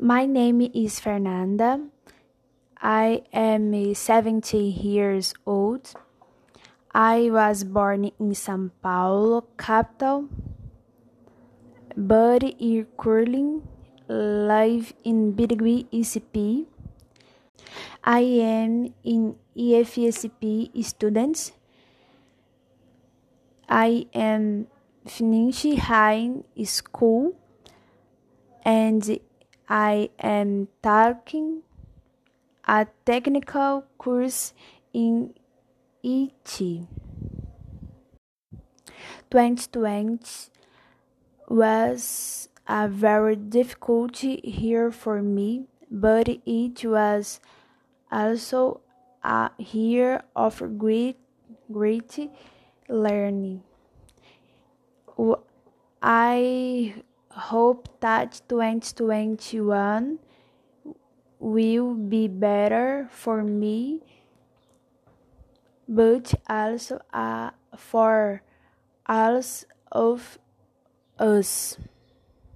My name is Fernanda. I am eh, 70 years old. I was born in São Paulo, capital, but I currently live in Birigui, ECP. I am in IFSP students. I am finishing high school and I am taking a technical course in IT. 2020 was a very difficult year for me, but it was also a year of great, great learning. I hope that 2021 will be better for me, but also uh, for all of us.